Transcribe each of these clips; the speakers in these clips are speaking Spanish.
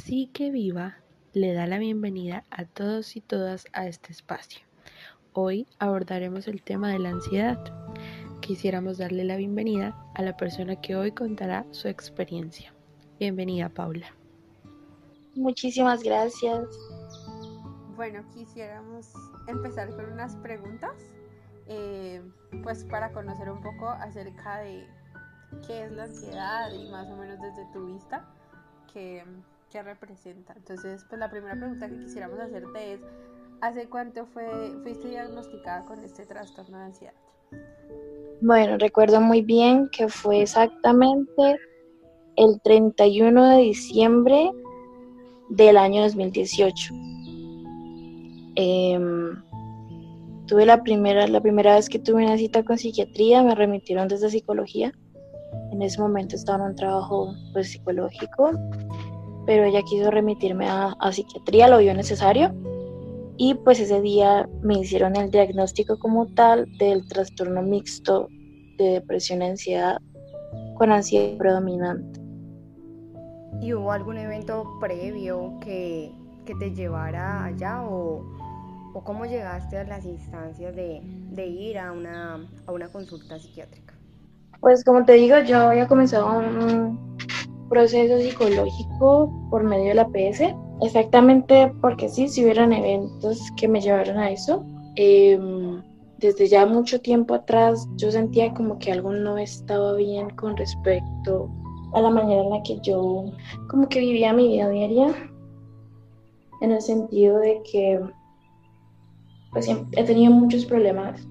Psique Viva le da la bienvenida a todos y todas a este espacio. Hoy abordaremos el tema de la ansiedad. Quisiéramos darle la bienvenida a la persona que hoy contará su experiencia. Bienvenida, Paula. Muchísimas gracias. Bueno, quisiéramos empezar con unas preguntas, eh, pues para conocer un poco acerca de qué es la ansiedad y más o menos desde tu vista, qué, qué representa. Entonces, pues la primera pregunta que quisiéramos hacerte es, ¿hace cuánto fue, fuiste diagnosticada con este trastorno de ansiedad? Bueno, recuerdo muy bien que fue exactamente el 31 de diciembre del año 2018. Em, tuve la primera, la primera vez que tuve una cita con psiquiatría, me remitieron desde psicología. En ese momento estaba en un trabajo pues, psicológico pero ella quiso remitirme a, psiquiatría, lo vio necesario y pues ese día me hicieron el diagnóstico como tal del trastorno mixto de depresión y ansiedad con ansiedad predominante. ¿Y hubo algún evento previo que, que te llevara allá o, o, cómo llegaste a las instancias de, de ir a una, a una consulta psiquiátrica? Pues como te digo, yo había comenzado un, proceso psicológico por medio de la PS, exactamente porque sí, si hubieran eventos que me llevaron a eso. Em, desde ya mucho tiempo atrás yo sentía como que algo no estaba bien con respecto a la manera en la que yo como que vivía mi vida diaria, en el sentido de que pues he tenido muchos problemas.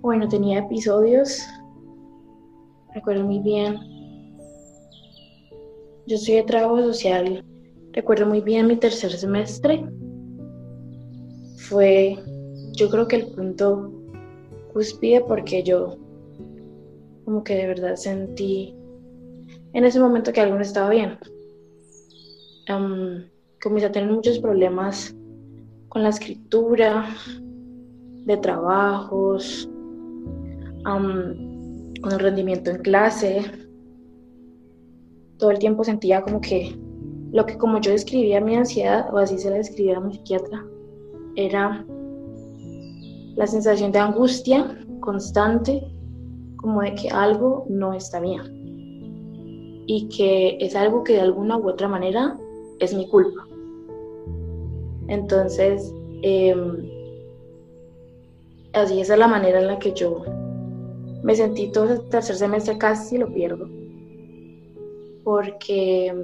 Bueno, tenía episodios, recuerdo muy bien, yo soy de trabajo social. Recuerdo muy bien mi tercer semestre. Fue, yo creo que el punto cúspide porque yo como que de verdad sentí en ese momento que algo no estaba bien. comencé a tener muchos problemas con la escritura, de trabajos, con el rendimiento en clase, todo el tiempo sentía como que lo que como yo describía mi ansiedad, o así se la describía mi psiquiatra, era la sensación de angustia constante, como de que algo no está bien. Y que es algo que de alguna u otra manera es mi culpa. Entonces, em, así esa es la manera en la que yo me sentí todo el tercer semestre casi lo pierdo porque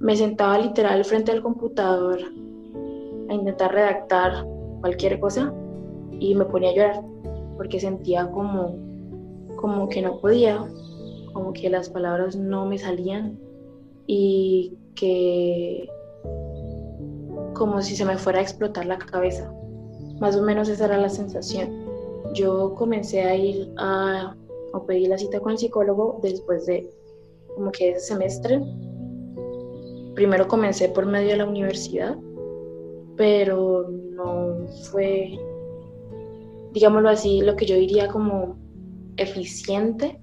me sentaba literal frente al computador a intentar redactar cualquier cosa y me ponía a llorar porque sentía como, como que no podía, como que las palabras no me salían y que como si se me fuera a explotar la cabeza. Más o menos esa era la sensación. Yo comencé a ir a, a pedir la cita con el psicólogo después de como que ese semestre. Primero comencé por medio de la universidad, pero no fue, digámoslo así, lo que yo diría como eficiente.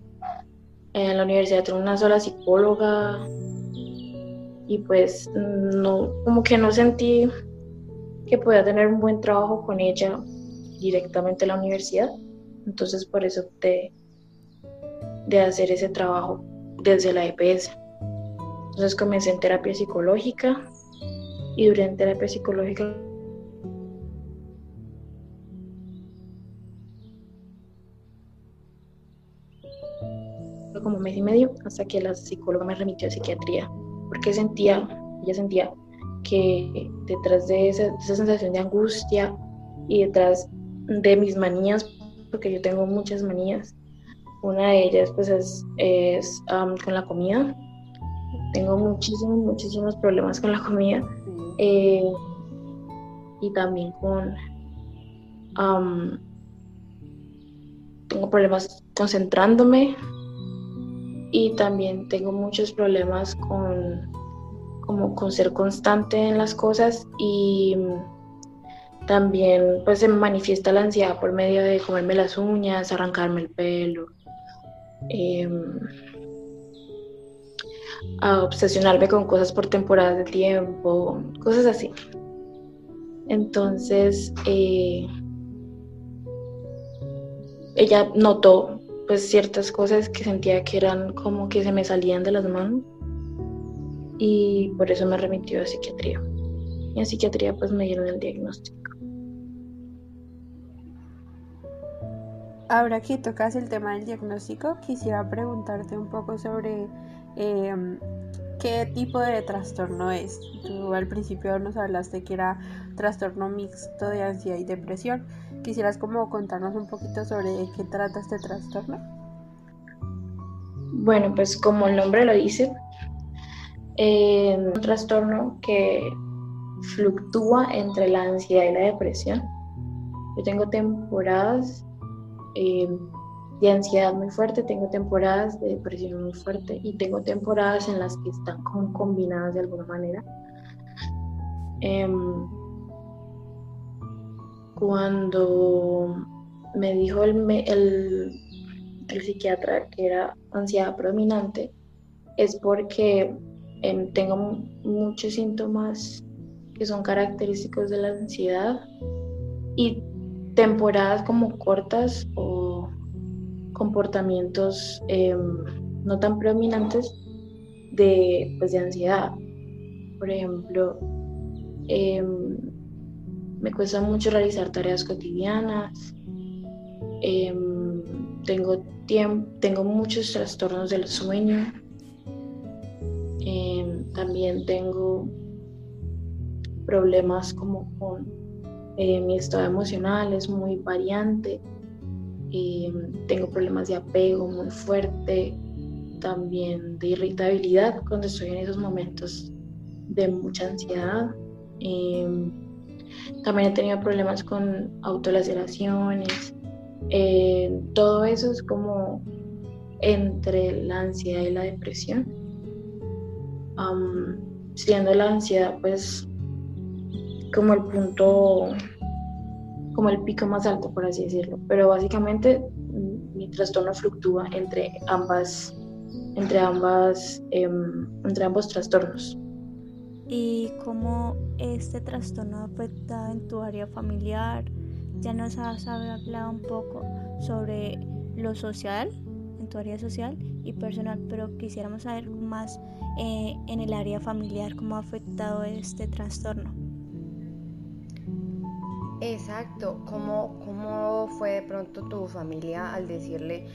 En la universidad tengo una sola psicóloga y pues no, como que no sentí que podía tener un buen trabajo con ella directamente en la universidad. Entonces por eso opté de hacer ese trabajo desde la EPS. Entonces comencé en terapia psicológica y en terapia psicológica como mes y medio hasta que la psicóloga me remitió a psiquiatría porque sentía, ella sentía que detrás de esa, esa sensación de angustia y detrás de mis manías, porque yo tengo muchas manías, una de ellas pues es, con la comida. Tengo muchísimos, muchísimos problemas con la comida. Eh, y también con... tengo problemas concentrándome y también tengo muchos problemas con como con ser constante en las cosas y también pues se manifiesta la ansiedad por medio de comerme las uñas, arrancarme el pelo, Em, a obsesionarme con cosas por temporadas de tiempo, cosas así. Entonces, eh, ella notó pues ciertas cosas que sentía que eran como que se me salían de las manos y por eso me remitió a psiquiatría. Y en psiquiatría pues me dieron el diagnóstico. Ahora que tocas el tema del diagnóstico, quisiera preguntarte un poco sobre em, qué tipo de trastorno es. Tú al principio nos hablaste que era trastorno mixto de ansiedad y depresión. ¿Quisieras como contarnos un poquito sobre qué trata este trastorno? Bueno, pues como el nombre lo dice, es un trastorno que fluctúa entre la ansiedad y la depresión. Yo tengo temporadas eh, de ansiedad muy fuerte, tengo temporadas de depresión muy fuerte y tengo temporadas en las que están como combinadas de alguna manera. Em, cuando me dijo el, el, el, psiquiatra que era ansiedad predominante, es porque em, tengo muchos síntomas que son característicos de la ansiedad y temporadas como cortas o comportamientos em, no tan predominantes de, pues, de ansiedad. Por ejemplo, em, me cuesta mucho realizar tareas cotidianas, em, tengo, tengo muchos trastornos del sueño, también tengo problemas como con eh, mi estado emocional es muy variante. Eh, tengo problemas de apego muy fuerte, también de irritabilidad cuando estoy en esos momentos de mucha ansiedad. Eh, también he tenido problemas con autolaceraciones. todo eso es como entre la ansiedad y la depresión. siendo la ansiedad pues como el punto como el pico más alto, por así decirlo. Pero básicamente mm, mi trastorno fluctúa entre ambas, entre ambas, em, entre ambos trastornos. ¿Y cómo este trastorno afecta en tu área familiar? Ya nos has hablado un poco sobre lo social, en tu área social y personal, pero quisiéramos saber más eh, en el área familiar cómo ha afectado este trastorno. Exacto, ¿Cómo, ¿cómo fue de pronto tu familia al decirle,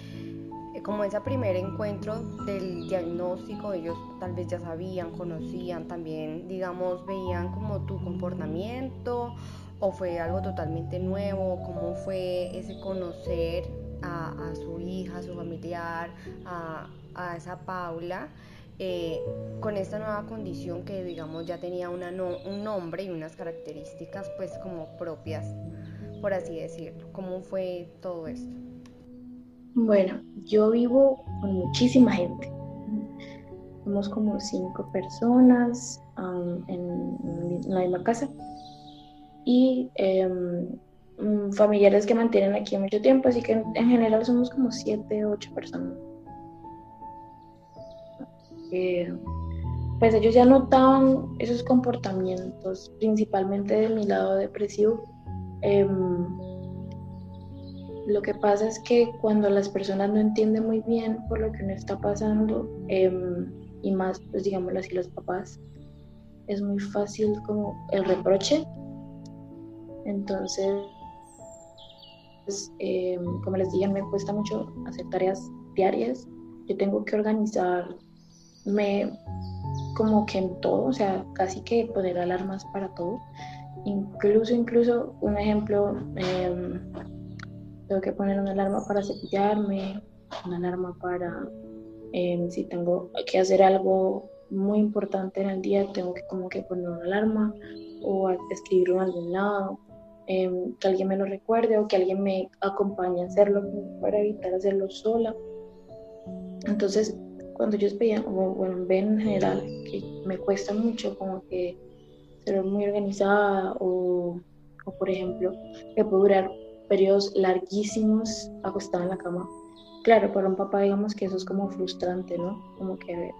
eh, como ese primer encuentro del diagnóstico, ellos tal vez ya sabían, conocían, también, digamos, veían como tu comportamiento o fue algo totalmente nuevo, cómo fue ese conocer a, su hija, a su familiar, a, a esa Paula? Eh, con esta nueva condición que digamos ya tenía una un nombre y unas características pues como propias, por así decirlo. ¿Cómo fue todo esto? Bueno, yo vivo con muchísima gente. Somos como cinco personas en, la misma casa y em, mm, familiares que mantienen aquí mucho tiempo, así que en, en general somos como siete, ocho personas pues ellos ya notaban esos comportamientos, principalmente de mi lado depresivo. Em, lo que pasa es que cuando las personas no entienden muy bien por lo que uno está pasando, em, y más, pues digámoslo así, los papás, es muy fácil como el reproche. Entonces, pues, em, como les dije, me cuesta mucho hacer tareas diarias. Yo tengo que organizar me como que en todo, o sea, casi que poner alarmas para todo. Incluso, incluso, un ejemplo, em, tengo que poner una alarma para cepillarme, una alarma para em, si tengo que hacer algo muy importante en el día, tengo que como que poner una alarma o escribirlo en algún lado, em, que alguien me lo recuerde o que alguien me acompañe a hacerlo para evitar hacerlo sola. Entonces, cuando yo veía, o bueno, ven en general, que me cuesta mucho como que ser muy organizada o, o por ejemplo, que puedo durar periodos larguísimos acostada en la cama. Claro, para un papá digamos que eso es como frustrante, ¿no? Como que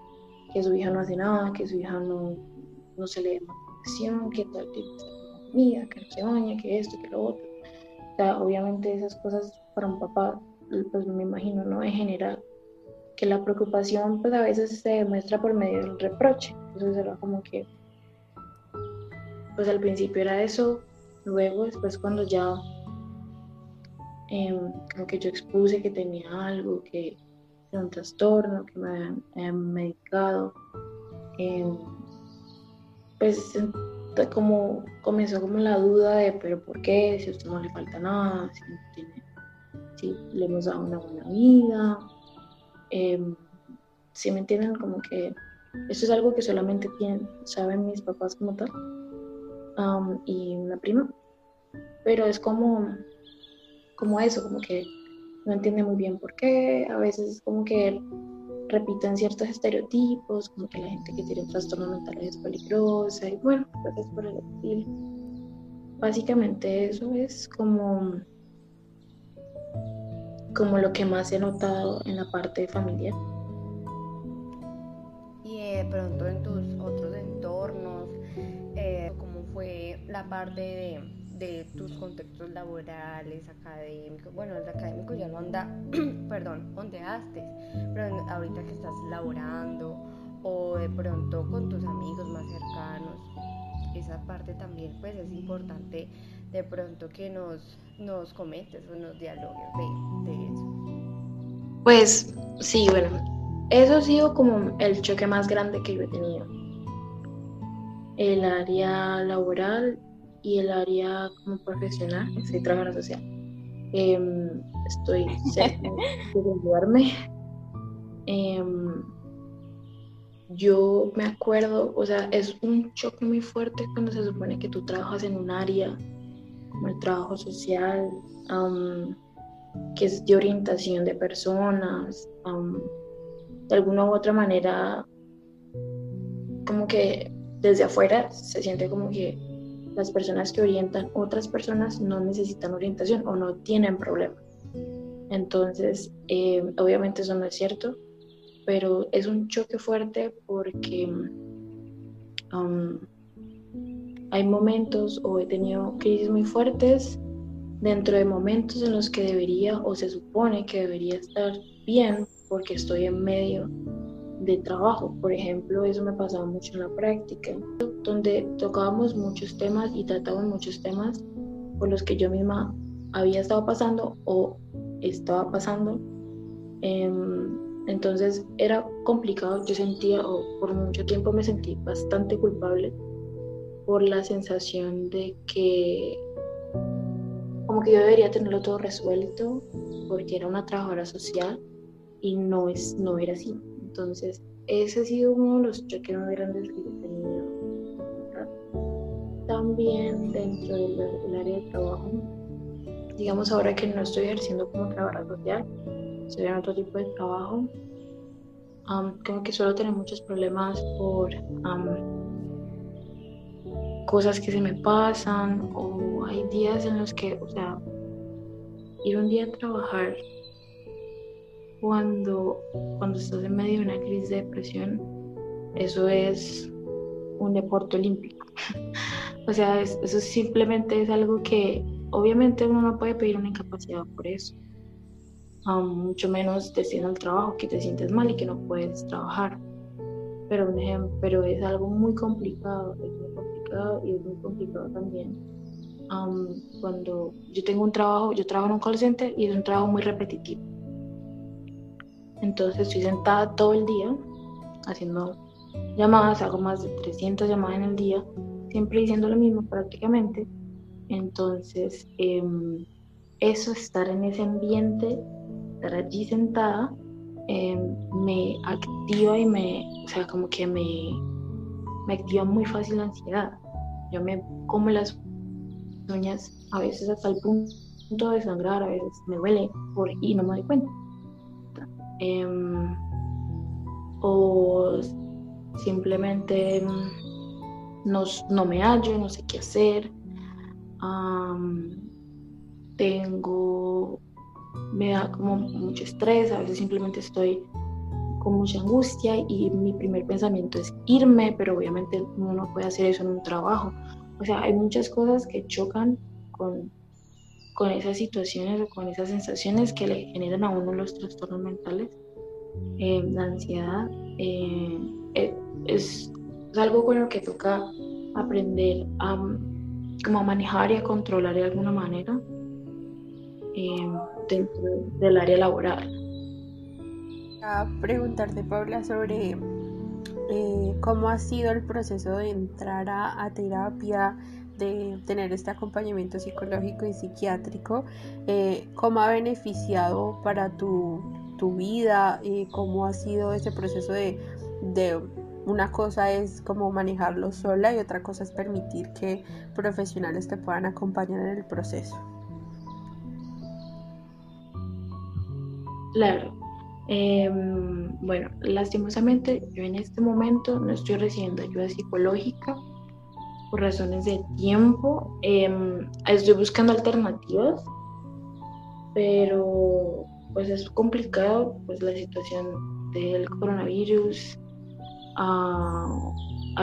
que su hija no hace nada, que su hija no, no se le da que tal tipo de comida, que no se baña, que esto, que lo otro. O sea, obviamente esas cosas para un papá, pues me imagino, ¿no? En general, que la preocupación pues a veces se demuestra por medio del reproche. Entonces era como que, pues al principio era eso, luego después cuando ya em, como que yo expuse que tenía algo, que era un trastorno, que me habían medicado, em, pues como comenzó como la duda de pero por qué, si a usted no le falta nada, si, tiene, si le hemos dado una buena vida, em, si me entienden como que eso es algo que solamente tienen, saben mis papás como tal y una prima, pero es como, como eso, como que no entiende muy bien por qué, a veces como que repiten ciertos estereotipos, como que la gente que tiene trastorno mental es peligrosa y bueno, cosas por el estilo. Básicamente eso es como, como lo que más he notado en la parte familiar. Y de pronto en tus otros entornos, eh, ¿cómo fue la parte de de tus contextos laborales, académicos, bueno, el académico ya no anda, perdón, ondeaste, pero ahorita que estás laborando o de pronto con tus amigos más cercanos, esa parte también pues es importante de pronto que nos, nos comentes o nos dialogues de, de eso. Pues sí, bueno, eso ha sido como el choque más grande que yo he tenido. El área laboral y el área como profesional, soy trabajadora social. Em, estoy cerca de graduarme. Em, yo me acuerdo, o sea, es un choque muy fuerte cuando se supone que tú trabajas en un área como el trabajo social, que es de orientación de personas, de alguna u otra manera, como que desde afuera se siente como que las personas que orientan otras personas no necesitan orientación o no tienen problema. Entonces, eh, obviamente eso no es cierto, pero es un choque fuerte porque um, hay momentos o he tenido crisis muy fuertes dentro de momentos en los que debería o se supone que debería estar bien porque estoy en medio de trabajo. Por ejemplo, eso me pasaba mucho en la práctica, donde tocábamos muchos temas y tratábamos muchos temas por los que yo misma había estado pasando o estaba pasando. Em, entonces era complicado, yo sentía, o por mucho tiempo me sentí bastante culpable por la sensación de que como que yo debería tenerlo todo resuelto porque era una trabajadora social y no, es, no era así. Entonces, ese ha sido uno de los choques más grandes que he tenido. También dentro del, área de trabajo, digamos ahora que no estoy ejerciendo como trabajadora social, estoy en otro tipo de trabajo, creo que suelo tener muchos problemas por cosas que se me pasan o hay días en los que, o sea, ir un día a trabajar cuando, cuando estás en medio de una crisis de depresión, eso es un deporte olímpico. o sea, eso simplemente es algo que obviamente uno no puede pedir una incapacidad por eso. mucho menos diciendo el trabajo, que te sientes mal y que no puedes trabajar. Pero, un ejemplo, pero es algo muy complicado, complicado y es muy complicado también. cuando yo tengo un trabajo, yo trabajo en un call center y es un trabajo muy repetitivo entonces estoy sentada todo el día haciendo llamadas, hago más de 300 llamadas en el día, siempre diciendo lo mismo prácticamente. Entonces, em, eso, estar en ese ambiente, estar allí sentada, em, me activa y me, o sea, como que me, me activa muy fácil la ansiedad. Yo me como las uñas a veces hasta el punto de sangrar, a veces me duele y no me doy cuenta. Em, o simplemente no, no, me hallo, no sé qué hacer. tengo, me da como mucho estrés, a veces simplemente estoy con mucha angustia y mi primer pensamiento es irme, pero obviamente uno no puede hacer eso en un trabajo. O sea, hay muchas cosas que chocan con, con esas situaciones o con esas sensaciones que le generan a uno los trastornos mentales. Eh, la ansiedad eh, eh, es, algo con lo que toca aprender a, como manejar y a controlar de alguna manera dentro del área laboral. Preguntarte, Paula, sobre cómo ha sido el proceso de entrar a, terapia, de tener este acompañamiento psicológico y psiquiátrico, cómo ha beneficiado para tu tu vida, y cómo ha sido ese proceso de, de una cosa es como manejarlo sola y otra cosa es permitir que profesionales te puedan acompañar en el proceso. Claro. Em, bueno, lastimosamente yo en este momento no estoy recibiendo ayuda psicológica por razones de tiempo. Em, estoy buscando alternativas, pero pues es complicado, pues la situación del coronavirus ha,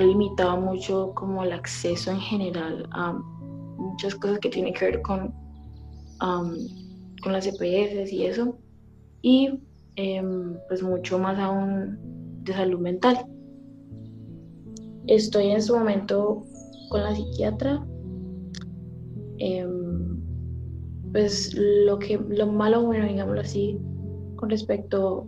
limitado mucho como el acceso en general a muchas cosas que tienen que ver con, con las EPS y eso, y em, pues mucho más aún de salud mental. Estoy en este momento con la psiquiatra. Em, pues lo que lo malo bueno digámoslo así con respecto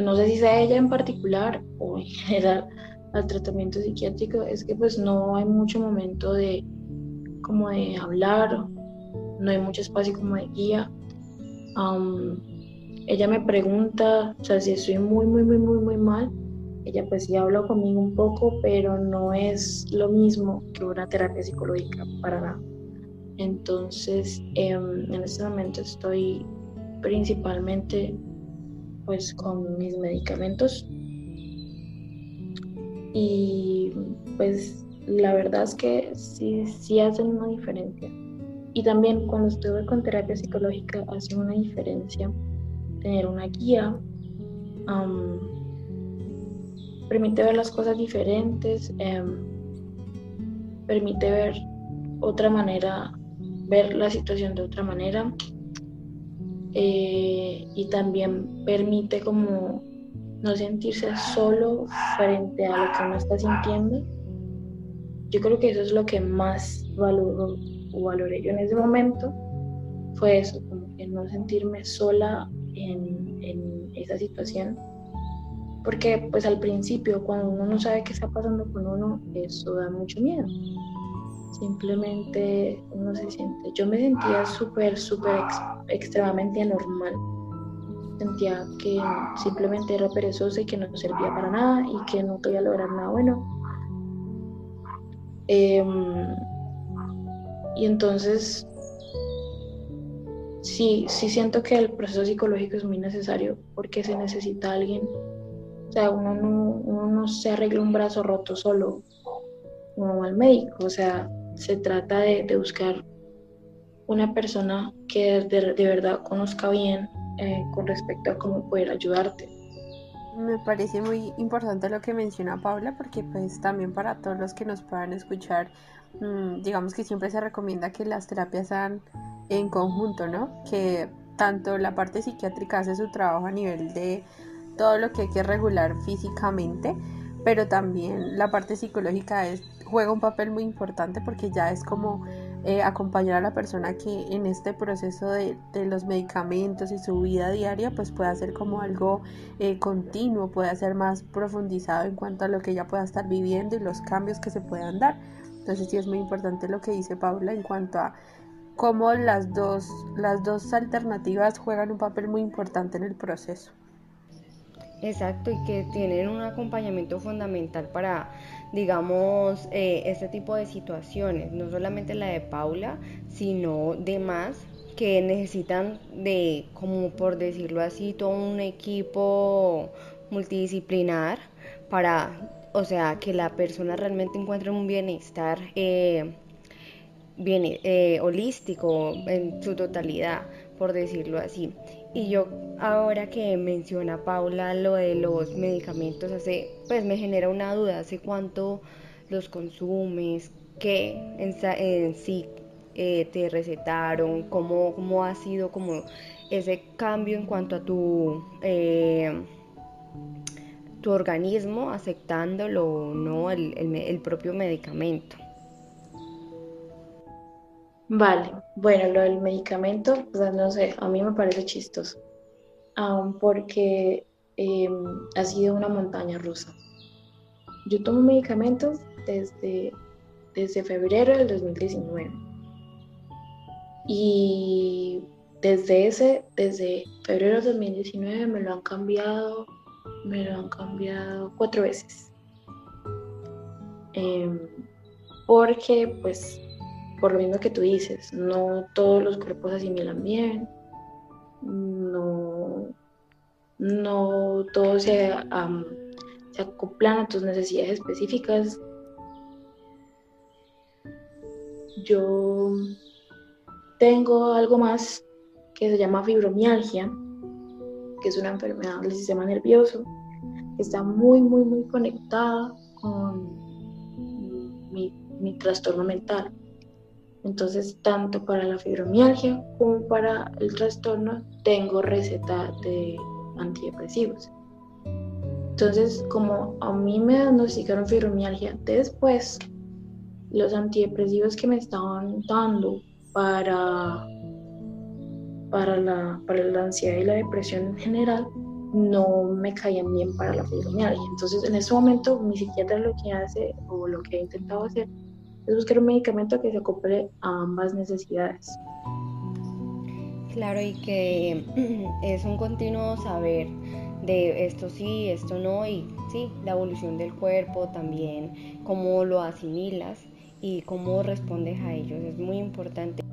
no sé si sea ella en particular o en general al tratamiento psiquiátrico es que pues no hay mucho momento de como de hablar no hay mucho espacio como de guía ella me pregunta o sea si estoy muy muy muy muy muy mal ella pues sí habla conmigo un poco pero no es lo mismo que una terapia psicológica para nada entonces, em, en este momento estoy principalmente pues con mis medicamentos y pues la verdad es que sí, sí hacen una diferencia. Y también cuando estuve con terapia psicológica hace una diferencia tener una guía, permite ver las cosas diferentes, em, permite ver otra manera ver la situación de otra manera eh, y también permite como no sentirse solo frente a lo que uno está sintiendo. Yo creo que eso es lo que más valoro o valoré yo en ese momento, fue eso, como que no sentirme sola en, en esa situación. Porque pues al principio, cuando uno no sabe qué está pasando con uno, eso da mucho miedo simplemente uno se siente, yo me sentía súper, súper extremadamente anormal. Sentía que simplemente era perezosa y que no servía para nada y que no podía lograr nada bueno. Em, y entonces, sí, sí siento que el proceso psicológico es muy necesario porque se necesita alguien. O sea, uno no, uno no se arregla un brazo roto solo, como al médico. O sea, se trata de, buscar una persona que de, verdad conozca bien eh, con respecto a cómo poder ayudarte. Me parece muy importante lo que menciona Paula porque pues también para todos los que nos puedan escuchar, digamos que siempre se recomienda que las terapias sean en conjunto, ¿no? Que tanto la parte psiquiátrica hace su trabajo a nivel de todo lo que hay que regular físicamente, pero también la parte psicológica es juega un papel muy importante porque ya es como eh, acompañar a la persona que en este proceso de, los medicamentos y su vida diaria pues pueda ser como algo eh, continuo, pueda ser más profundizado en cuanto a lo que ella pueda estar viviendo y los cambios que se puedan dar. Entonces sí es muy importante lo que dice Paula en cuanto a cómo las dos, las dos alternativas juegan un papel muy importante en el proceso. Exacto, y que tienen un acompañamiento fundamental para digamos, eh, este tipo de situaciones, no solamente la de Paula, sino demás que necesitan de, como por decirlo así, todo un equipo multidisciplinar para, o sea, que la persona realmente encuentre un bienestar eh, eh, holístico en su totalidad, por decirlo así. Y yo ahora que menciona Paula lo de los medicamentos, hace, pues me genera una duda, ¿hace cuánto los consumes? ¿Qué en, sí eh, te recetaron? ¿Cómo, ¿Cómo ha sido como ese cambio en cuanto a tu, eh, tu organismo aceptándolo o no el, el propio medicamento? Vale, bueno, lo del medicamento, pues no sé, a mí me parece chistoso, porque em, ha sido una montaña rusa. Yo tomo medicamentos desde, desde febrero del 2019 y desde ese, desde febrero del 2019 me lo han cambiado, me lo han cambiado cuatro veces. Em, porque pues por lo mismo que tú dices, no todos los cuerpos asimilan bien, no, no todos se, se acoplan a tus necesidades específicas. Yo tengo algo más que se llama fibromialgia, que es una enfermedad del sistema nervioso, está muy, muy, muy conectada con mi trastorno mental. Entonces, tanto para la fibromialgia como para el trastorno tengo receta de antidepresivos. Entonces, como a mí me diagnosticaron fibromialgia, después los antidepresivos que me estaban dando para, para, la, para la ansiedad y la depresión en general no me caían bien para la fibromialgia. Entonces, en ese momento, mi psiquiatra lo que hace o lo que ha intentado hacer es buscar un medicamento que se acople a ambas necesidades. Claro, y que es un continuo saber de esto sí, esto no, y sí, la evolución del cuerpo también, cómo lo asimilas y cómo respondes a ellos, es muy importante.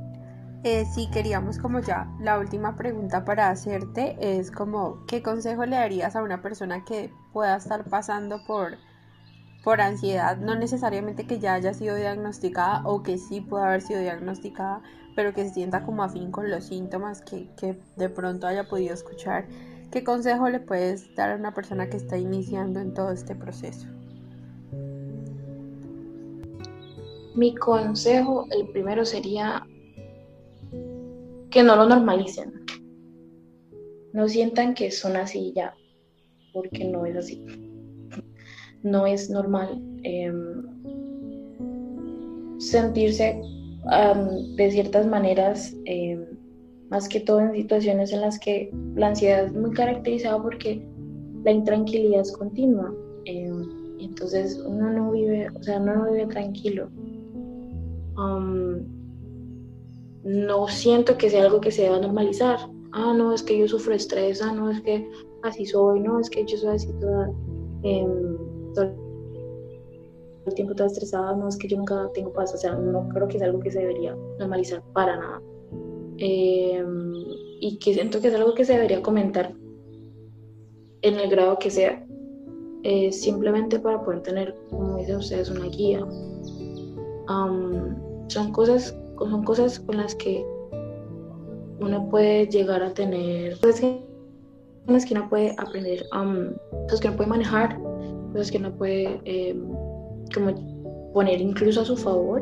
Eh, sí, queríamos como ya la última pregunta para hacerte es como, ¿qué consejo le darías a una persona que pueda estar pasando por por ansiedad, no necesariamente que ya haya sido diagnosticada o que sí pueda haber sido diagnosticada, pero que se sienta como afín con los síntomas que, que de pronto haya podido escuchar. ¿Qué consejo le puedes dar a una persona que está iniciando en todo este proceso? Mi consejo, el primero sería que no lo normalicen. No sientan que son así ya, porque no es así no es normal em, sentirse de ciertas maneras, em, más que todo en situaciones en las que la ansiedad es muy caracterizada porque la intranquilidad es continua. Em, entonces uno no vive, o sea, uno no vive tranquilo. No siento que sea algo que se deba normalizar. Ah, no, es que yo sufro estrés, ah, no, es que así soy, no, es que yo soy así toda todo el tiempo toda estresada, no es que yo nunca tengo paz, o sea, no creo que es algo que se debería normalizar para nada. Em, y que siento que es algo que se debería comentar en el grado que sea, eh, simplemente para poder tener, como dicen ustedes, una guía. son, cosas, son cosas con las que uno puede llegar a tener, cosas que, las que uno puede aprender, cosas que uno puede manejar cosas que no puede em, como poner incluso a su favor.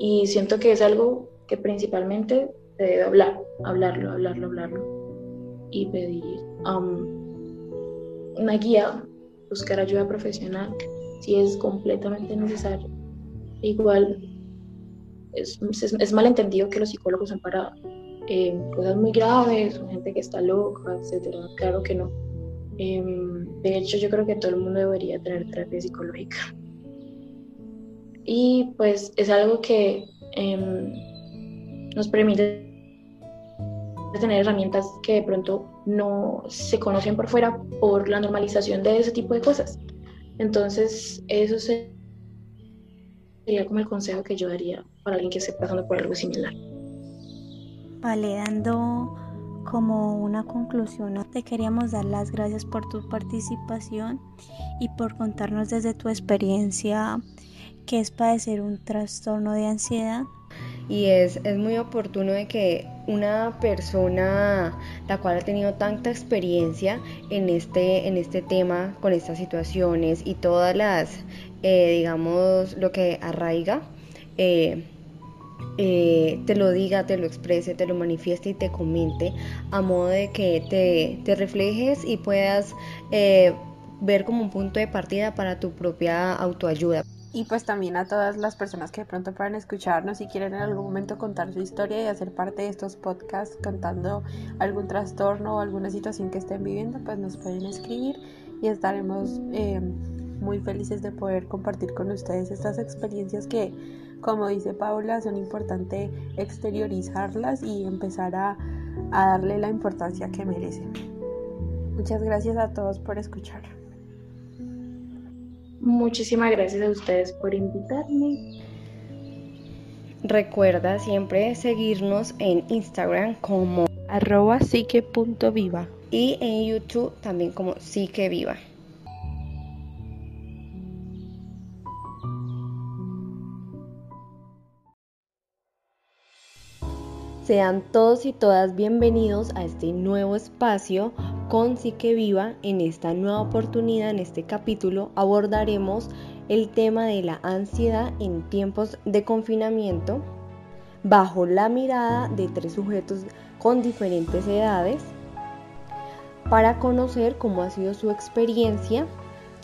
y siento que es algo que principalmente se debe hablar, hablarlo, hablarlo, hablarlo y pedir una guía, buscar ayuda profesional si es completamente necesario. Igual es, es, malentendido que los psicólogos son para em, cosas muy graves, gente que está loca, etcétera. Claro que no Em, de hecho, yo creo que todo el mundo debería tener terapia psicológica. Y pues es algo que em, nos permite tener herramientas que de pronto no se conocen por fuera por la normalización de ese tipo de cosas. Entonces, eso sería como el consejo que yo daría para alguien que esté pasando por algo similar. Vale, dando como una conclusión, te queríamos dar las gracias por tu participación y por contarnos desde tu experiencia qué es padecer un trastorno de ansiedad y es, es muy oportuno de que una persona la cual ha tenido tanta experiencia en este, en este tema, con estas situaciones y todas las, eh, digamos, lo que arraiga, eh, eh, te lo diga, te lo exprese, te lo manifieste y te comente a modo de que te, te reflejes y puedas ver como un punto de partida para tu propia autoayuda. Y pues también a todas las personas que de pronto puedan escucharnos y quieren en algún momento contar su historia y hacer parte de estos podcasts contando algún trastorno o alguna situación que estén viviendo, pues nos pueden escribir y estaremos eh, muy felices de poder compartir con ustedes estas experiencias que, como dice Paula, son importante exteriorizarlas y empezar a, a darle la importancia que merecen. Muchas gracias a todos por escuchar. Muchísimas gracias a ustedes por invitarme. Recuerda siempre seguirnos en Instagram como arroba psique.viva y en YouTube también como psiqueviva. Sean todos y todas bienvenidos a este nuevo espacio con Psique Viva. En esta nueva oportunidad, en este capítulo, abordaremos el tema de la ansiedad en tiempos de confinamiento bajo la mirada de tres sujetos con diferentes edades para conocer cómo ha sido su experiencia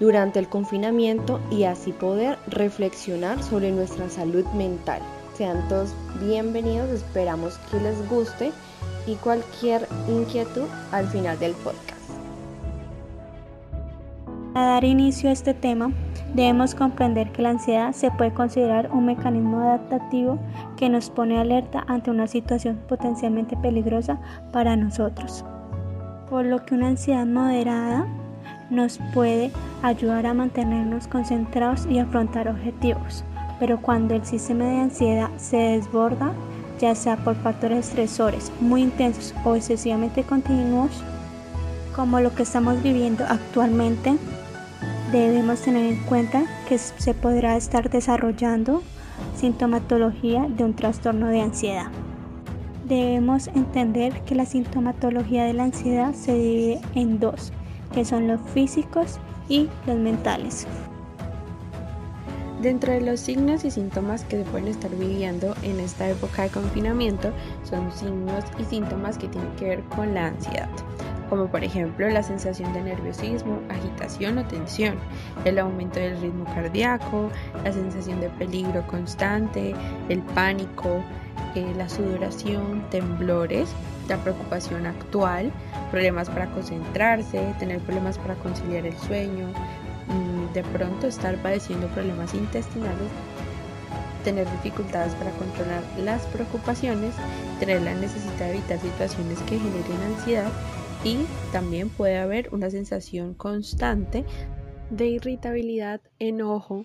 durante el confinamiento y así poder reflexionar sobre nuestra salud mental. Sean todos bienvenidos, esperamos que les guste y cualquier inquietud al final del podcast. Para dar inicio a este tema, debemos comprender que la ansiedad se puede considerar un mecanismo adaptativo que nos pone alerta ante una situación potencialmente peligrosa para nosotros. Por lo que una ansiedad moderada nos puede ayudar a mantenernos concentrados y afrontar objetivos pero cuando el sistema de ansiedad se desborda, ya sea por factores estresores muy intensos o excesivamente continuos, como lo que estamos viviendo actualmente, debemos tener en cuenta que se podrá estar desarrollando sintomatología de un trastorno de ansiedad. Debemos entender que la sintomatología de la ansiedad se divide en dos, que son los físicos y los mentales. Dentro de los signos y síntomas que se pueden estar viviendo en esta época de confinamiento son signos y síntomas que tienen que ver con la ansiedad, como por ejemplo la sensación de nerviosismo, agitación o tensión, el aumento del ritmo cardíaco, la sensación de peligro constante, el pánico, eh, la sudoración, temblores, la preocupación actual, problemas para concentrarse, tener problemas para conciliar el sueño, de pronto estar padeciendo problemas intestinales, tener dificultades para controlar las preocupaciones, tener la necesidad de evitar situaciones que generen ansiedad y también puede haber una sensación constante de irritabilidad, enojo,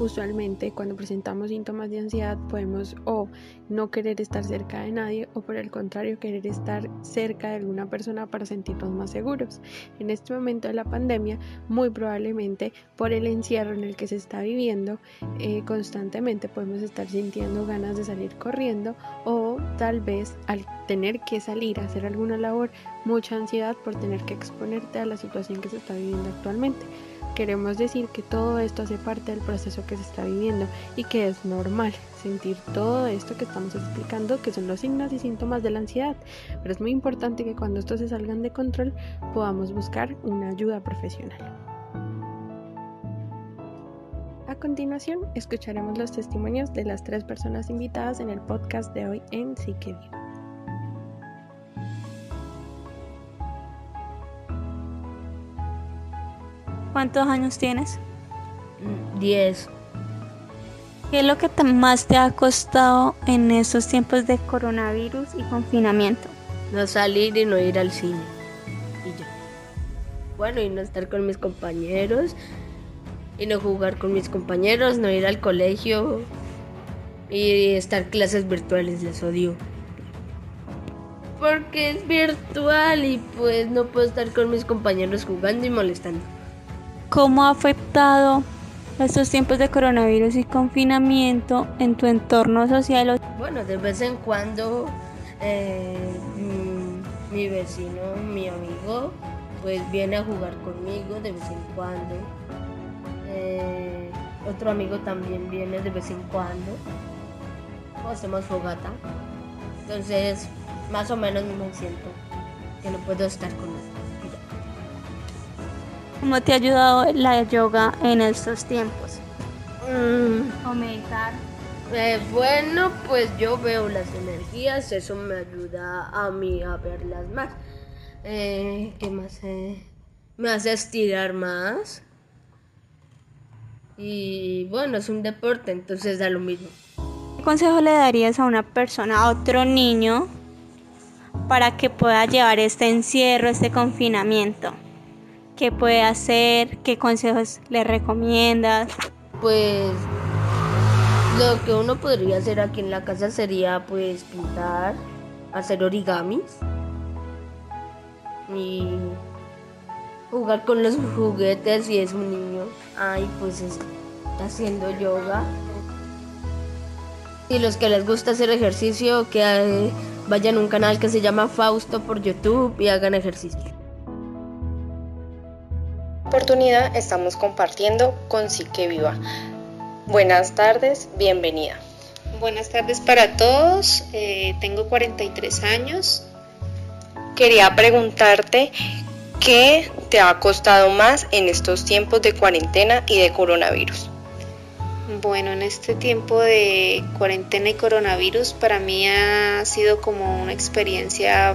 Usualmente cuando presentamos síntomas de ansiedad podemos o no querer estar cerca de nadie o por el contrario querer estar cerca de alguna persona para sentirnos más seguros. En este momento de la pandemia muy probablemente por el encierro en el que se está viviendo eh, constantemente podemos estar sintiendo ganas de salir corriendo o tal vez al tener que salir a hacer alguna labor mucha ansiedad por tener que exponerte a la situación que se está viviendo actualmente. Queremos decir que todo esto hace parte del proceso que se está viviendo y que es normal sentir todo esto que estamos explicando, que son los signos y síntomas de la ansiedad. Pero es muy importante que cuando estos se salgan de control podamos buscar una ayuda profesional. A continuación, escucharemos los testimonios de las tres personas invitadas en el podcast de hoy en Psique ¿Cuántos años tienes? Diez. ¿Qué es lo que más te ha costado en estos tiempos de coronavirus y confinamiento? No salir y no ir al cine. Y ya. Bueno, y no estar con mis compañeros. Y no jugar con mis compañeros, no ir al colegio. Y estar clases virtuales, les odio. Porque es virtual y pues no puedo estar con mis compañeros jugando y molestando. ¿Cómo ha afectado estos tiempos de coronavirus y confinamiento en tu entorno social? bueno, de vez en cuando eh, mi vecino, mi amigo, pues viene a jugar conmigo de vez en cuando. Eh, otro amigo también viene de vez en cuando. Hacemos fogata. Entonces, más o menos me siento que no puedo estar con él. ¿Cómo te ha ayudado la yoga en estos tiempos? Mm. O meditar. Eh, bueno, pues yo veo las energías, eso me ayuda a mí a verlas más. Eh, ¿Qué más? Eh, me hace estirar más. Y bueno, es un deporte, entonces da lo mismo. ¿Qué consejo le darías a una persona, a otro niño, para que pueda llevar este encierro, este confinamiento? ¿Qué puede hacer? ¿Qué consejos le recomiendas? Pues lo que uno podría hacer aquí en la casa sería pues pintar, hacer origamis y jugar con los juguetes si es un niño. Ay, pues está haciendo yoga. Y los que les gusta hacer ejercicio, que eh, vayan a un canal que se llama Fausto por YouTube y hagan ejercicio. Oportunidad estamos compartiendo con Psique Viva. Buenas tardes, bienvenida. Buenas tardes para todos, eh, tengo 43 años. Quería preguntarte qué te ha costado más en estos tiempos de cuarentena y de coronavirus. Bueno, en este tiempo de cuarentena y coronavirus para mí ha sido como una experiencia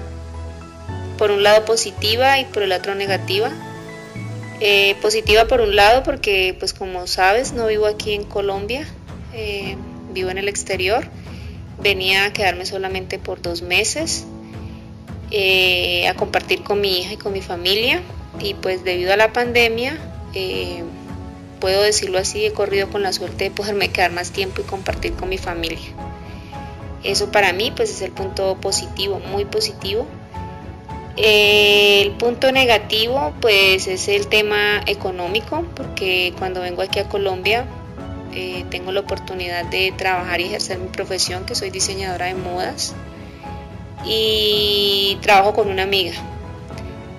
por un lado positiva y por el otro negativa. Eh, positiva por un lado porque pues como sabes no vivo aquí en Colombia, eh, vivo en el exterior. Venía a quedarme solamente por dos meses eh, a compartir con mi hija y con mi familia y pues debido a la pandemia puedo decirlo así, he corrido con la suerte de poderme quedar más tiempo y compartir con mi familia. Eso para mí pues es el punto positivo, muy positivo el punto negativo pues es el tema económico, porque cuando vengo aquí a Colombia eh, tengo la oportunidad de trabajar y ejercer mi profesión, que soy diseñadora de modas, y trabajo con una amiga.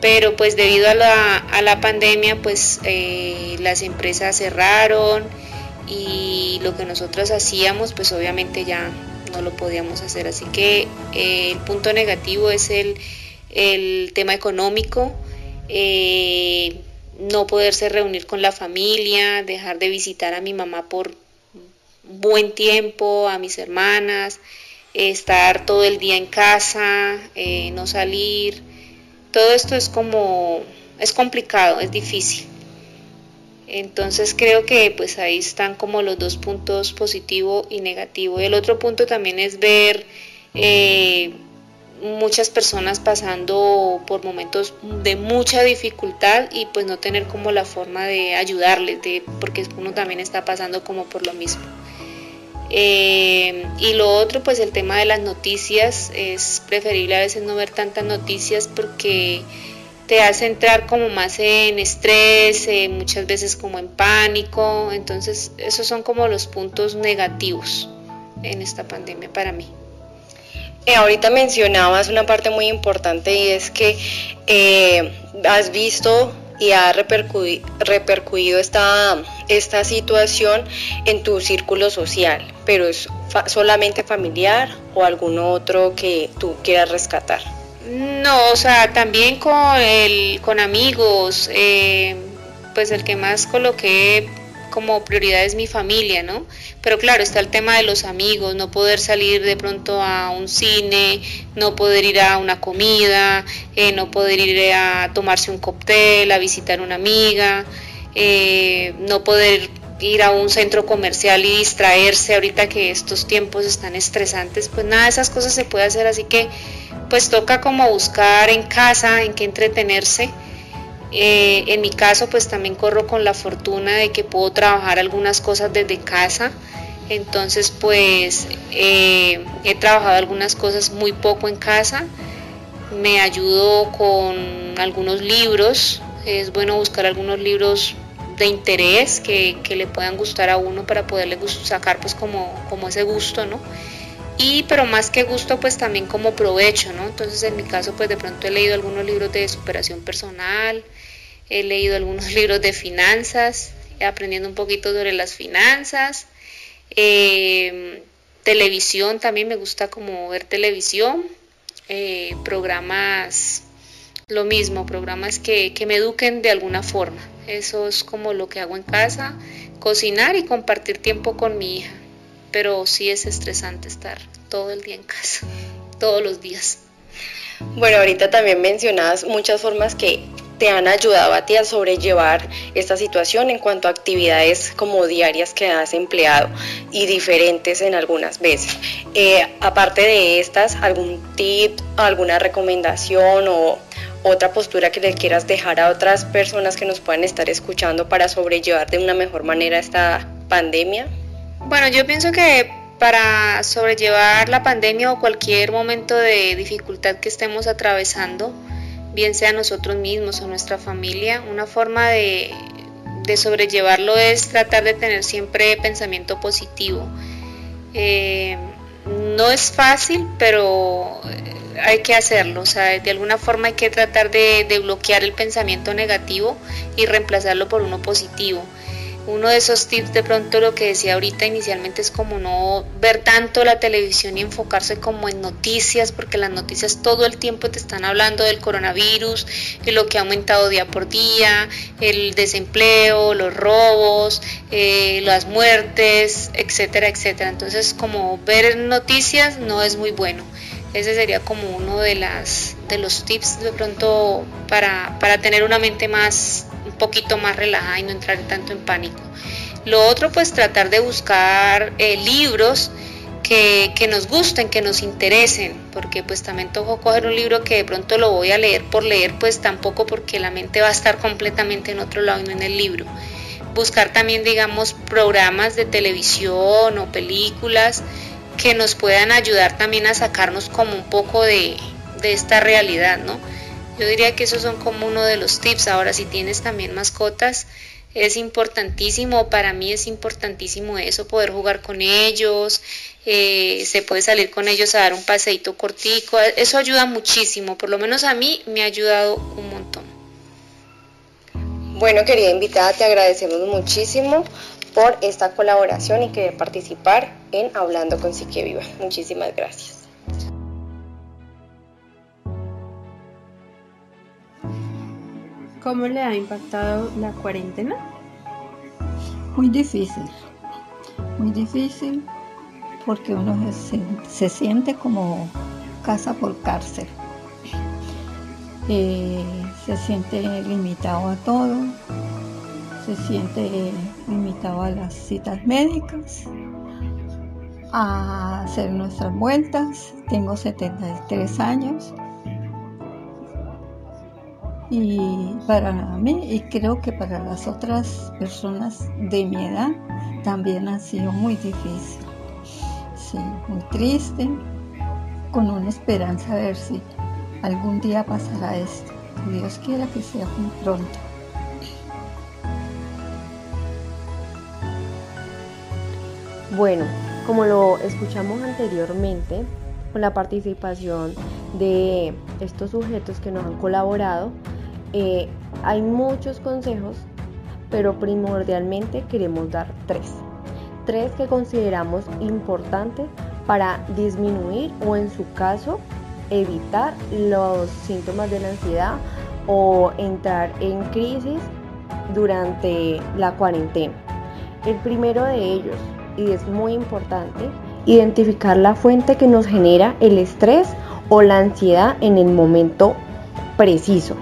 Pero pues debido a la, pandemia pues eh, las empresas cerraron y lo que nosotros hacíamos pues obviamente ya no lo podíamos hacer. Así que eh, el punto negativo es el el tema económico, eh, no poderse reunir con la familia, dejar de visitar a mi mamá por buen tiempo, a mis hermanas, estar todo el día en casa, eh, no salir. Todo esto es como, es complicado, es difícil. Entonces creo que pues ahí están como los dos puntos positivo y negativo. El otro punto también es ver eh, muchas personas pasando por momentos de mucha dificultad y pues no tener como la forma de ayudarles, de, porque uno también está pasando como por lo mismo. Eh, y lo otro, pues el tema de las noticias, es preferible a veces no ver tantas noticias porque te hace entrar como más en estrés, eh, muchas veces como en pánico, entonces esos son como los puntos negativos en esta pandemia para mí. Eh, ahorita mencionabas una parte muy importante y es que eh, has visto y ha repercutido, esta, esta situación en tu círculo social, pero es solamente familiar o algún otro que tú quieras rescatar. No, o sea, también con, el, con amigos, eh, pues el que más coloqué como prioridad es mi familia, ¿no? Pero claro, está el tema de los amigos, no poder salir de pronto a un cine, no poder ir a una comida, eh, no poder ir a tomarse un cóctel, a visitar una amiga, eh, no poder ir a un centro comercial y distraerse ahorita que estos tiempos están estresantes, pues nada de esas cosas se puede hacer, así que pues toca como buscar en casa en qué entretenerse eh, en mi caso, pues también corro con la fortuna de que puedo trabajar algunas cosas desde casa. Entonces, pues eh, he trabajado algunas cosas muy poco en casa. Me ayudo con algunos libros. Es bueno buscar algunos libros de interés que, le puedan gustar a uno para poderle sacar pues como, como ese gusto, ¿no? y pero más que gusto pues también como provecho, ¿no? Entonces en mi caso pues de pronto he leído algunos libros de superación personal, he leído algunos libros de finanzas, aprendiendo un poquito sobre las finanzas, eh, televisión también me gusta como ver televisión, eh, programas, lo mismo, programas que, que me eduquen de alguna forma. Eso es como lo que hago en casa, cocinar y compartir tiempo con mi hija. Pero sí es estresante estar todo el día en casa, todos los días. Bueno, ahorita también mencionabas muchas formas que te han ayudado a ti a sobrellevar esta situación en cuanto a actividades como diarias que has empleado y diferentes en algunas veces. Eh, aparte de estas, ¿algún tip, alguna recomendación o otra postura que le quieras dejar a otras personas que nos puedan estar escuchando para sobrellevar de una mejor manera esta pandemia? Bueno, yo pienso que para sobrellevar la pandemia o cualquier momento de dificultad que estemos atravesando, bien sea nosotros mismos o nuestra familia, una forma de, sobrellevarlo es tratar de tener siempre pensamiento positivo. Eh, no es fácil, pero hay que hacerlo, o sea, de alguna forma hay que tratar de, de bloquear el pensamiento negativo y reemplazarlo por uno positivo uno de esos tips de pronto lo que decía ahorita inicialmente es como no ver tanto la televisión y enfocarse como en noticias, porque las noticias todo el tiempo te están hablando del coronavirus, y lo que ha aumentado día por día, el desempleo, los robos, eh, las muertes, etcétera, etcétera. Entonces como ver noticias no es muy bueno. Ese sería como uno de, las, de los tips de pronto para, para tener una mente más poquito más relajada y no entrar tanto en pánico. Lo otro, pues tratar de buscar eh, libros que, que, nos gusten, que nos interesen, porque pues también toco coger un libro que de pronto lo voy a leer por leer, pues tampoco porque la mente va a estar completamente en otro lado y no en el libro. Buscar también, digamos, programas de televisión o películas que nos puedan ayudar también a sacarnos como un poco de, de esta realidad, ¿no? Yo diría que esos son como uno de los tips. Ahora, si tienes también mascotas, es importantísimo, para mí es importantísimo eso, poder jugar con ellos, eh, se puede salir con ellos a dar un paseito cortico, eso ayuda muchísimo, por lo menos a mí me ha ayudado un montón. Bueno, querida invitada, te agradecemos muchísimo por esta colaboración y querer participar en Hablando con Psique Viva. Muchísimas gracias. ¿Cómo le ha impactado la cuarentena? Muy difícil, muy difícil porque uno se, siente como casa por cárcel. Eh, se siente limitado a todo, se siente limitado a las citas médicas, a hacer nuestras vueltas. Tengo 73 años y para mí, y creo que para las otras personas de mi edad, también ha sido muy difícil. Sí, muy triste, con una esperanza de ver si algún día pasará esto. Dios quiera que sea muy pronto. Bueno, como lo escuchamos anteriormente, con la participación de estos sujetos que nos han colaborado, eh, hay muchos consejos, pero primordialmente queremos dar tres. Tres que consideramos importantes para disminuir o en su caso evitar los síntomas de la ansiedad o entrar en crisis durante la cuarentena. El primero de ellos, y es muy importante, identificar la fuente que nos genera el estrés o la ansiedad en el momento preciso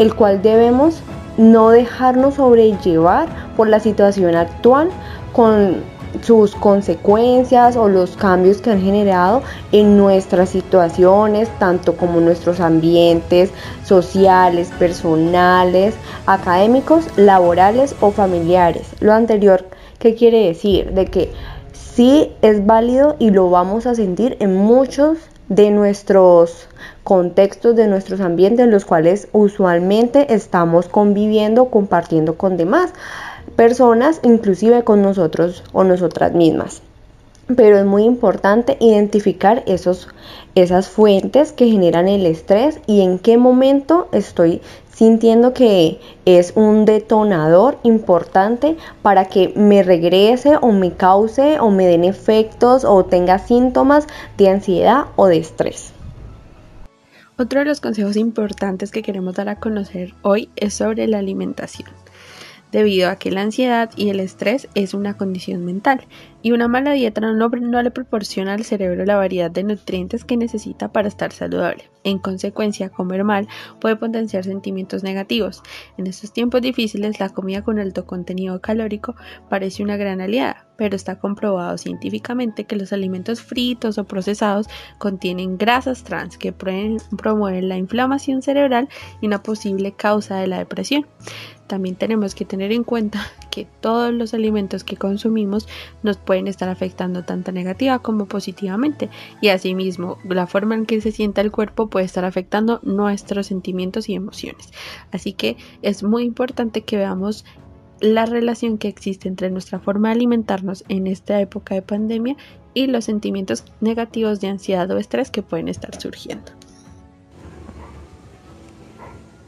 el cual debemos no dejarnos sobrellevar por la situación actual con sus consecuencias o los cambios que han generado en nuestras situaciones, tanto como nuestros ambientes sociales, personales, académicos, laborales o familiares. Lo anterior, ¿qué quiere decir? De que sí es válido y lo vamos a sentir en muchos de nuestros contextos, de nuestros ambientes en los cuales usualmente estamos conviviendo, compartiendo con demás personas, inclusive con nosotros o nosotras mismas. pero es muy importante identificar esos, esas fuentes que generan el estrés y en qué momento estoy sintiendo que es un detonador importante para que me regrese o me cause o me den efectos o tenga síntomas de ansiedad o de estrés. Otro de los consejos importantes que queremos dar a conocer hoy es sobre la alimentación debido a que la ansiedad y el estrés es una condición mental y una mala dieta no, le proporciona al cerebro la variedad de nutrientes que necesita para estar saludable. En consecuencia, comer mal puede potenciar sentimientos negativos. En estos tiempos difíciles, la comida con alto contenido calórico parece una gran aliada, pero está comprobado científicamente que los alimentos fritos o procesados contienen grasas trans que promueven la inflamación cerebral y una posible causa de la depresión también tenemos que tener en cuenta que todos los alimentos que consumimos nos pueden estar afectando tanto negativa como positivamente y asimismo la forma en que se sienta el cuerpo puede estar afectando nuestros sentimientos y emociones. Así que es muy importante que veamos la relación que existe entre nuestra forma de alimentarnos en esta época de pandemia y los sentimientos negativos de ansiedad o estrés que pueden estar surgiendo.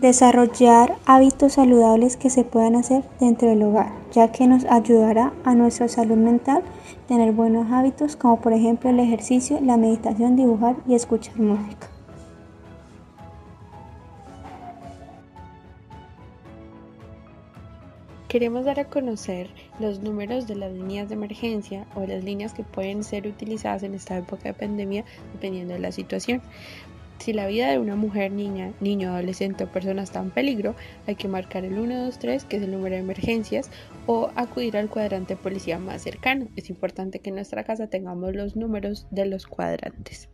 Desarrollar hábitos saludables que se puedan hacer dentro del hogar, ya que nos ayudará a nuestra salud mental tener buenos hábitos como por ejemplo el ejercicio, la meditación, dibujar y escuchar música. Queremos dar a conocer los números de las líneas de emergencia o las líneas que pueden ser utilizadas en esta época de pandemia dependiendo de la situación. Si la vida de una mujer, niña, niño, adolescente o persona está en peligro, hay que marcar el 123, que es el número de emergencias, o acudir al cuadrante policía más cercano. Es importante que en nuestra casa tengamos los números de los cuadrantes.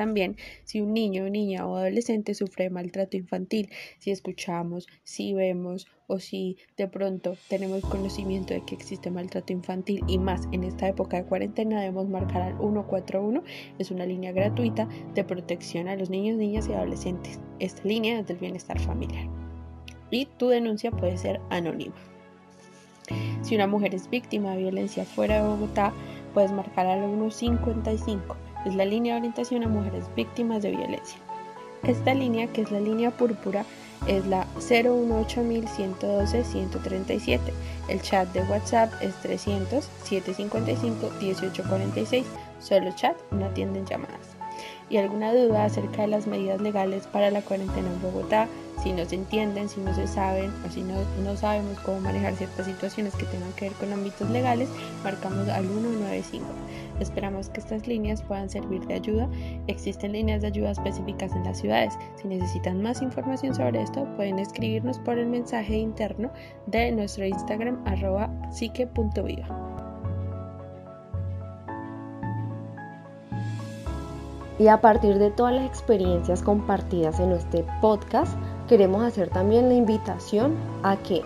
También, si un niño, niña o adolescente sufre maltrato infantil, si escuchamos, si vemos o si de pronto tenemos conocimiento de que existe maltrato infantil y más en esta época de cuarentena, debemos marcar al 141. Es una línea gratuita de protección a los niños, niñas y adolescentes. Esta línea es del bienestar familiar. Y tu denuncia puede ser anónima. Si una mujer es víctima de violencia fuera de Bogotá, puedes marcar al 155 es la línea de orientación a mujeres víctimas de violencia. Esta línea, que es la línea púrpura, es la 018-112-137. El chat de WhatsApp es 300-755-1846. Solo chat, no atienden llamadas. Y alguna duda acerca de las medidas legales para la cuarentena en Bogotá, si no se entienden, si no se saben o si no, sabemos cómo manejar ciertas situaciones que tengan que ver con ámbitos legales, marcamos al 195. Esperamos que estas líneas puedan servir de ayuda. Existen líneas de ayuda específicas en las ciudades. Si necesitan más información sobre esto, pueden escribirnos por el mensaje interno de nuestro Instagram arroba psique.viva. Y a partir de todas las experiencias compartidas en este podcast, queremos hacer también la invitación a que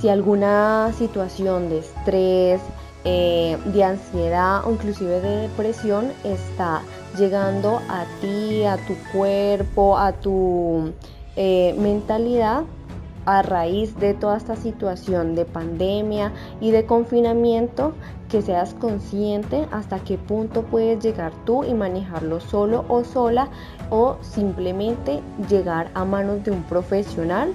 si alguna situación de estrés, eh, de ansiedad o inclusive de depresión está llegando a ti, a tu cuerpo, a tu eh, mentalidad a raíz de toda esta situación de pandemia y de confinamiento, que seas consciente hasta qué punto puedes llegar tú y manejarlo solo o sola o simplemente llegar a manos de un profesional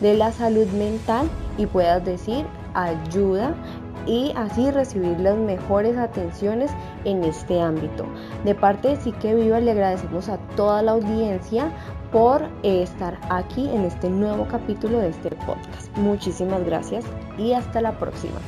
de la salud mental y puedas decir ayuda y así recibir las mejores atenciones en este ámbito. De parte de Sí que Viva le agradecemos a toda la audiencia por estar aquí en este nuevo capítulo de este podcast. Muchísimas gracias y hasta la próxima.